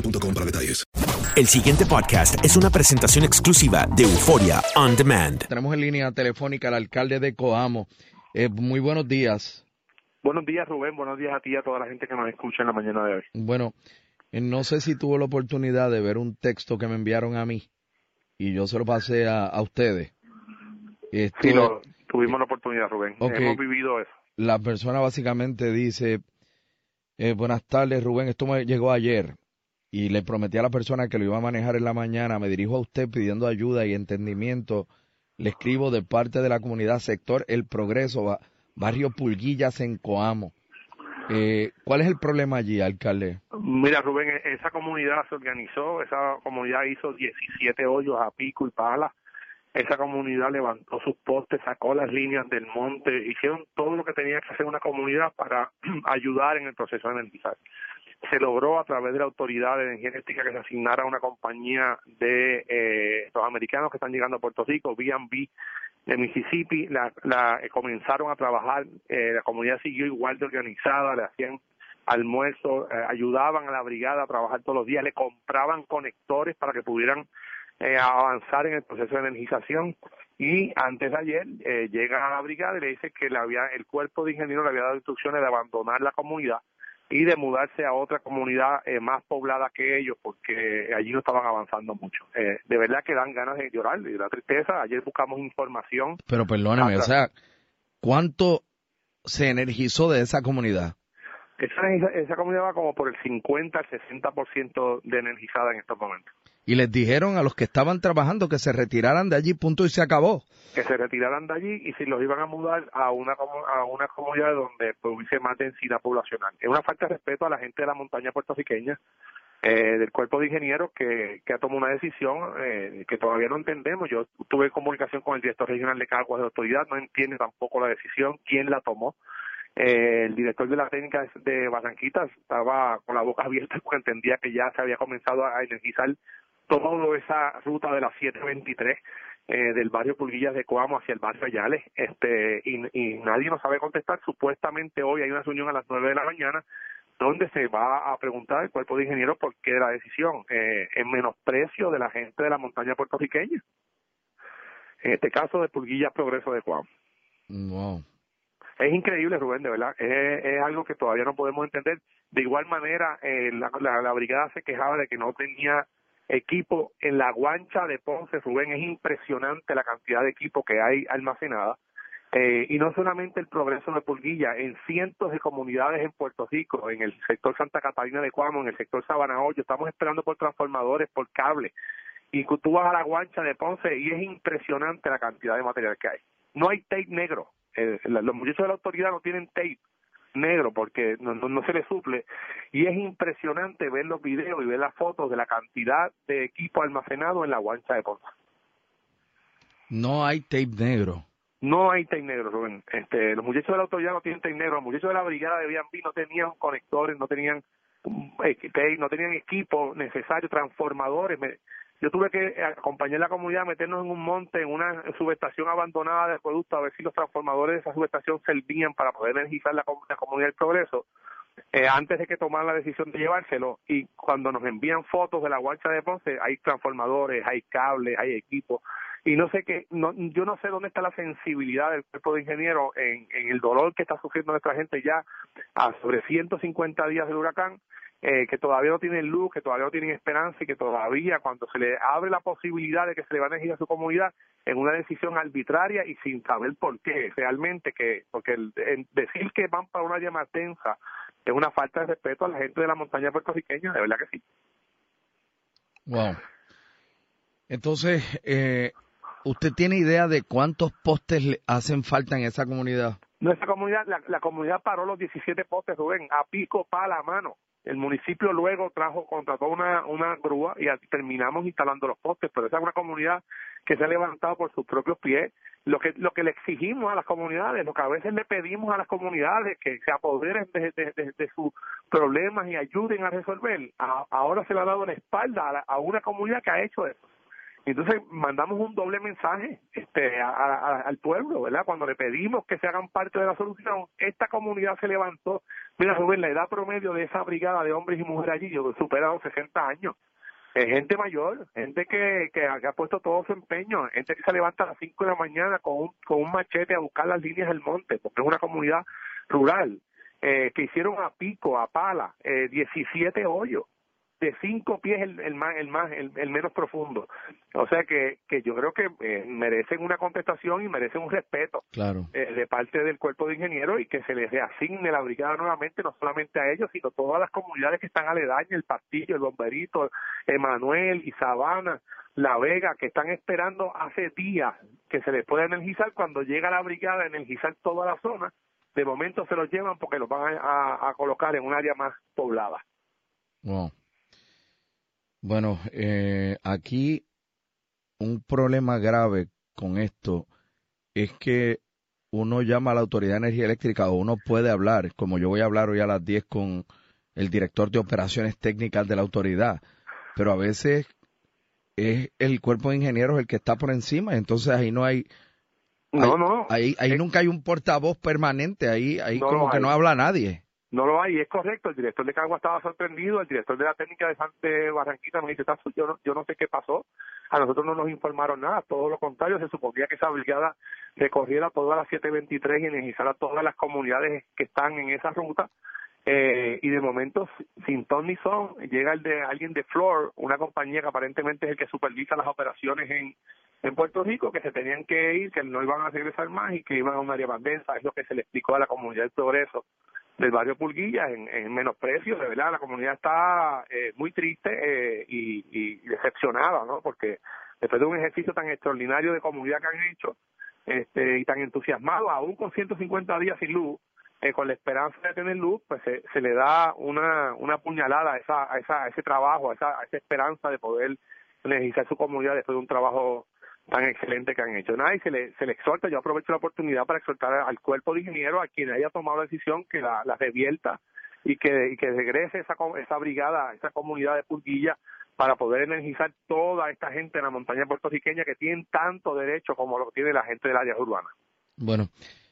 boostmobile.com para detalles. El siguiente podcast es una presentación exclusiva de Euforia On Demand. Tenemos en línea telefónica al alcalde de Coamo. Eh, muy buenos días. Buenos días, Rubén. Buenos días a ti y a toda la gente que nos escucha en la mañana de hoy. Bueno, eh, no sé si tuvo la oportunidad de ver un texto que me enviaron a mí y yo se lo pasé a, a ustedes. Esto- Sí, lo- tuvimos la oportunidad, Rubén. Ok. Hemos vivido eso. la persona básicamente dice, eh, buenas tardes Rubén, esto me llegó ayer y le prometí a la persona que lo iba a manejar en la mañana, me dirijo a usted pidiendo ayuda y entendimiento, le escribo de parte de la comunidad sector El Progreso, ba- barrio Pulguillas en Coamo. Eh, ¿Cuál es el problema allí, alcalde? Mira, Rubén, e- esa comunidad se organizó, esa comunidad hizo 17 hoyos a pico y pala. Esa comunidad levantó sus postes, sacó las líneas del monte, hicieron todo lo que tenía que hacer una comunidad para ayudar en el proceso de energizar. Se logró a través de la Autoridad de Energía que se asignara a una compañía de eh, los americanos que están llegando a Puerto Rico, B&B de Mississippi, la, la- eh, comenzaron a trabajar, eh, la comunidad siguió igual de organizada, le hacían almuerzo, eh, ayudaban a la brigada a trabajar todos los días, le compraban conectores para que pudieran eh, avanzar en el proceso de energización. Y antes de ayer llega a la brigada y le dice que le había, el cuerpo de ingenieros le había dado instrucciones de abandonar la comunidad y de mudarse a otra comunidad eh, más poblada que ellos porque allí no estaban avanzando mucho. Eh, de verdad que dan ganas de llorar, de la tristeza. Ayer buscamos información. Pero perdóneme, o Atrás. sea, ¿cuánto se energizó de esa comunidad? Esa, esa, esa comunidad va como por el 50 al 60% de energizada en estos momentos. Y les dijeron a los que estaban trabajando que se retiraran de allí, punto y se acabó. que se retiraran de allí y si los iban a mudar a una a una comunidad donde hubiese más densidad poblacional. Es una falta de respeto a la gente de la montaña puertorriqueña, eh, del cuerpo de ingenieros que, que ha tomado una decisión eh, que todavía no entendemos. Yo tuve comunicación con el director regional de Caguas de autoridad, no entiende tampoco la decisión, quién la tomó. Eh, el director de la técnica de Barranquitas estaba con la boca abierta porque entendía que ya se había comenzado a energizar toda esa ruta de la 723 eh, del barrio Pulguillas de Coamo hacia el barrio Ayales este y, y nadie nos sabe contestar supuestamente hoy hay una reunión a las 9 de la mañana donde se va a preguntar el cuerpo de ingenieros por qué la decisión eh, en menosprecio de la gente de la montaña puertorriqueña en este caso de Pulguillas Progreso de Coamo Wow. es increíble, Rubén, de verdad. Es, es algo que todavía no podemos entender. De igual manera, eh, la, la, la brigada se quejaba de que no tenía equipo en la guancha de Ponce, Rubén. Es impresionante la cantidad de equipo que hay almacenada. Eh, y no solamente el progreso de Pulguilla, en cientos de comunidades en Puerto Rico, en el sector Santa Catalina de Cuamo, en el sector Sabana Hoyo, estamos esperando por transformadores, por cable. Y tú vas a la guancha de Ponce y es impresionante la cantidad de material que hay. No hay tape negro. Eh, los muchachos de la autoridad no tienen tape. Negro porque no, no, no se le suple y es impresionante ver los videos y ver las fotos de la cantidad de equipo almacenado en la guancha de Ponce. No hay tape negro. No hay tape negro, Rubén. Este, los muchachos de la autoridad no tienen tape negro. Los muchachos de la brigada de B&B no tenían conectores, no tenían eh, no tenían equipo necesario, transformadores. Yo tuve que acompañar a la comunidad a meternos en un monte, en una subestación abandonada de producto, a ver si los transformadores de esa subestación servían para poder energizar la, la comunidad del progreso. Eh, antes de que tomaran la decisión de llevárselo y cuando nos envían fotos de la guancha de Ponce hay transformadores, hay cables, hay equipos y no sé qué, no, yo no sé dónde está la sensibilidad del cuerpo de ingenieros en, en el dolor que está sufriendo nuestra gente ya a sobre 150 días del huracán eh, que todavía no tienen luz, que todavía no tienen esperanza y que todavía cuando se le abre la posibilidad de que se le van a elegir a su comunidad en una decisión arbitraria y sin saber por qué realmente que porque el, decir que van para una área más densa es una falta de respeto a la gente de la montaña puertorriqueña, de verdad que sí. Wow. Entonces, eh, ¿usted tiene idea de cuántos postes le hacen falta en esa comunidad? Nuestra comunidad, la, la comunidad paró los 17 postes, Rubén, a pico, para la mano. El municipio luego trajo, contrató una, una grúa y terminamos instalando los postes, pero esa es una comunidad que se ha levantado por sus propios pies. Lo que, lo que le exigimos a las comunidades, lo que a veces le pedimos a las comunidades que se apoderen de, de, sus problemas y ayuden a resolver, ahora se le ha dado la espalda a, a una comunidad que ha hecho eso. Entonces mandamos un doble mensaje este, a, a, al pueblo, ¿verdad? Cuando le pedimos que se hagan parte de la solución, esta comunidad se levantó. Mira, Rubén, la edad promedio de esa brigada de hombres y mujeres allí yo supera los 60 años. Es gente mayor, gente que, que, ha puesto todo su empeño, gente que se levanta a las 5 de la mañana con un, con un machete a buscar las líneas del monte, porque es una comunidad rural, eh, que hicieron a pico, a pala, eh, 17 hoyos de cinco pies el, el más el más el, el, menos profundo o sea que que yo creo que eh, merecen una contestación y merecen un respeto claro. eh, de parte del cuerpo de ingenieros y que se les reasigne la brigada nuevamente no solamente a ellos sino a todas las comunidades que están aledañas el Pastillo el Bomberito Emanuel y Sabana la Vega que están esperando hace días que se les pueda energizar cuando llega la brigada a energizar toda la zona de momento se los llevan porque los van a, colocar en un área más poblada wow. Bueno, eh, aquí un problema grave con esto es que uno llama a la Autoridad de Energía Eléctrica o uno puede hablar, como yo voy a hablar hoy a las 10 con el director de operaciones técnicas de la autoridad, pero a veces es el cuerpo de ingenieros el que está por encima, entonces ahí no hay... No, ahí, no. Ahí, ahí es, nunca hay un portavoz permanente, ahí, ahí No como que hay. no habla nadie. No lo hay, es correcto. El director de Cagua estaba sorprendido. El director de la técnica de Sante Barranquita me dice: "Tazo, yo no, yo no sé qué pasó. A nosotros no nos informaron nada. Todo lo contrario, se suponía que esa brigada recorriera todas las 723 y energizara todas las comunidades que están en esa ruta. Eh, y de momento, sin ton ni son, llega el de alguien de Flor, una compañía que aparentemente es el que supervisa las operaciones en, en Puerto Rico, que se tenían que ir, que no iban a regresar más y que iban a un área más densa. Es lo que se le explicó a la comunidad del progreso del barrio Pulguilla en, en menosprecio, de verdad, la comunidad está eh, muy triste eh, y, y, decepcionada, ¿no? Porque después de un ejercicio tan extraordinario de comunidad que han hecho este, y tan entusiasmado, aún con 150 días sin luz, eh, con la esperanza de tener luz, pues se, se le da una, una puñalada a, esa, a, esa, ese trabajo, a esa, a esa esperanza de poder energizar su comunidad después de un trabajo tan excelente que han hecho. Nada, y se le, se le exhorta, yo aprovecho la oportunidad para exhortar al cuerpo de ingenieros, a quien haya tomado la decisión, que la, la revierta y que, y que regrese esa, esa brigada, esa comunidad de Purguilla para poder energizar toda esta gente en la montaña puertorriqueña que tienen tanto derecho como lo tiene la gente del área urbana. Bueno,